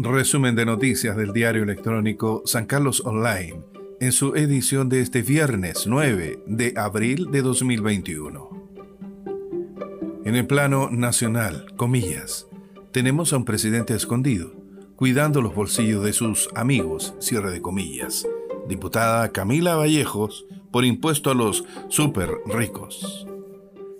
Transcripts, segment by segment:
Resumen de noticias del diario electrónico San Carlos Online en su edición de este viernes 9 de abril de 2021. En el plano nacional, comillas, tenemos a un presidente escondido, cuidando los bolsillos de sus amigos, cierre de comillas. Diputada Camila Vallejos por impuesto a los super ricos.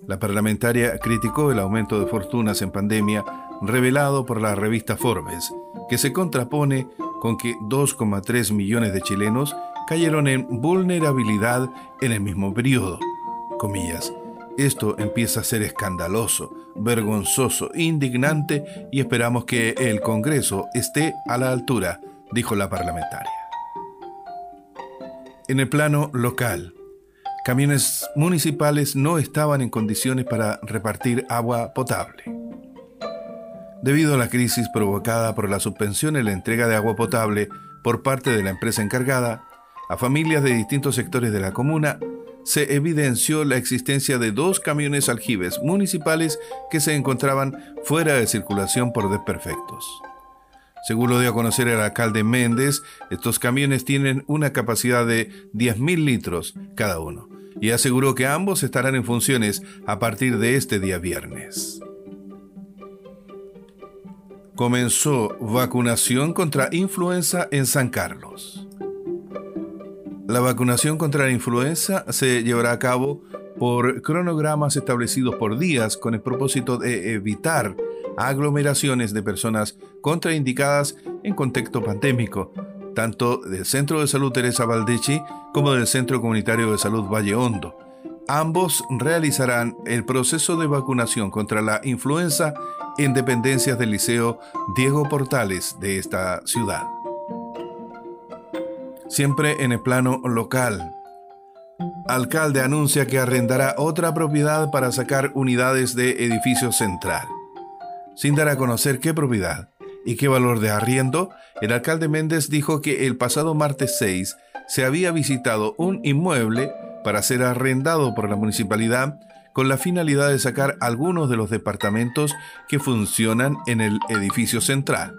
La parlamentaria criticó el aumento de fortunas en pandemia revelado por la revista Forbes, que se contrapone con que 2,3 millones de chilenos cayeron en vulnerabilidad en el mismo periodo. Esto empieza a ser escandaloso, vergonzoso, indignante y esperamos que el Congreso esté a la altura, dijo la parlamentaria. En el plano local, camiones municipales no estaban en condiciones para repartir agua potable. Debido a la crisis provocada por la suspensión en la entrega de agua potable por parte de la empresa encargada, a familias de distintos sectores de la comuna se evidenció la existencia de dos camiones aljibes municipales que se encontraban fuera de circulación por desperfectos. Según lo dio a conocer el alcalde Méndez, estos camiones tienen una capacidad de 10.000 litros cada uno y aseguró que ambos estarán en funciones a partir de este día viernes. Comenzó vacunación contra influenza en San Carlos. La vacunación contra la influenza se llevará a cabo por cronogramas establecidos por días con el propósito de evitar aglomeraciones de personas contraindicadas en contexto pandémico, tanto del Centro de Salud Teresa Valdechi como del Centro Comunitario de Salud Valle Hondo. Ambos realizarán el proceso de vacunación contra la influenza en dependencias del Liceo Diego Portales de esta ciudad siempre en el plano local. Alcalde anuncia que arrendará otra propiedad para sacar unidades de edificio central. Sin dar a conocer qué propiedad y qué valor de arriendo, el alcalde Méndez dijo que el pasado martes 6 se había visitado un inmueble para ser arrendado por la municipalidad con la finalidad de sacar algunos de los departamentos que funcionan en el edificio central.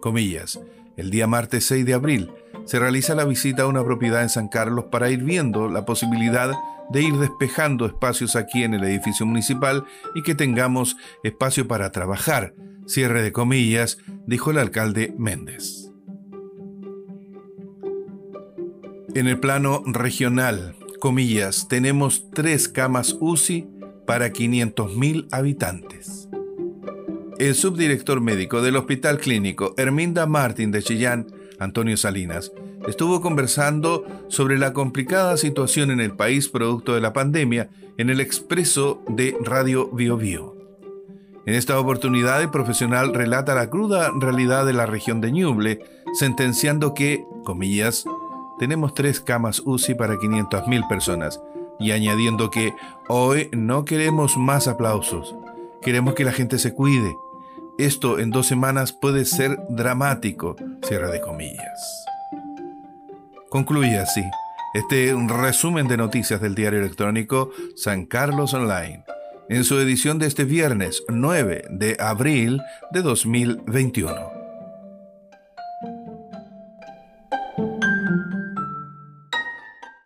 Comillas, el día martes 6 de abril se realiza la visita a una propiedad en San Carlos para ir viendo la posibilidad de ir despejando espacios aquí en el edificio municipal y que tengamos espacio para trabajar. Cierre de comillas, dijo el alcalde Méndez. En el plano regional, comillas, tenemos tres camas UCI para 500.000 habitantes. El subdirector médico del Hospital Clínico Herminda Martín de Chillán Antonio Salinas, estuvo conversando sobre la complicada situación en el país producto de la pandemia en el expreso de Radio Bio, Bio. En esta oportunidad, el profesional relata la cruda realidad de la región de Ñuble, sentenciando que, comillas, tenemos tres camas UCI para 500.000 personas, y añadiendo que hoy no queremos más aplausos, queremos que la gente se cuide, esto en dos semanas puede ser dramático, cierra de comillas. Concluye así este resumen de noticias del diario electrónico San Carlos Online, en su edición de este viernes 9 de abril de 2021.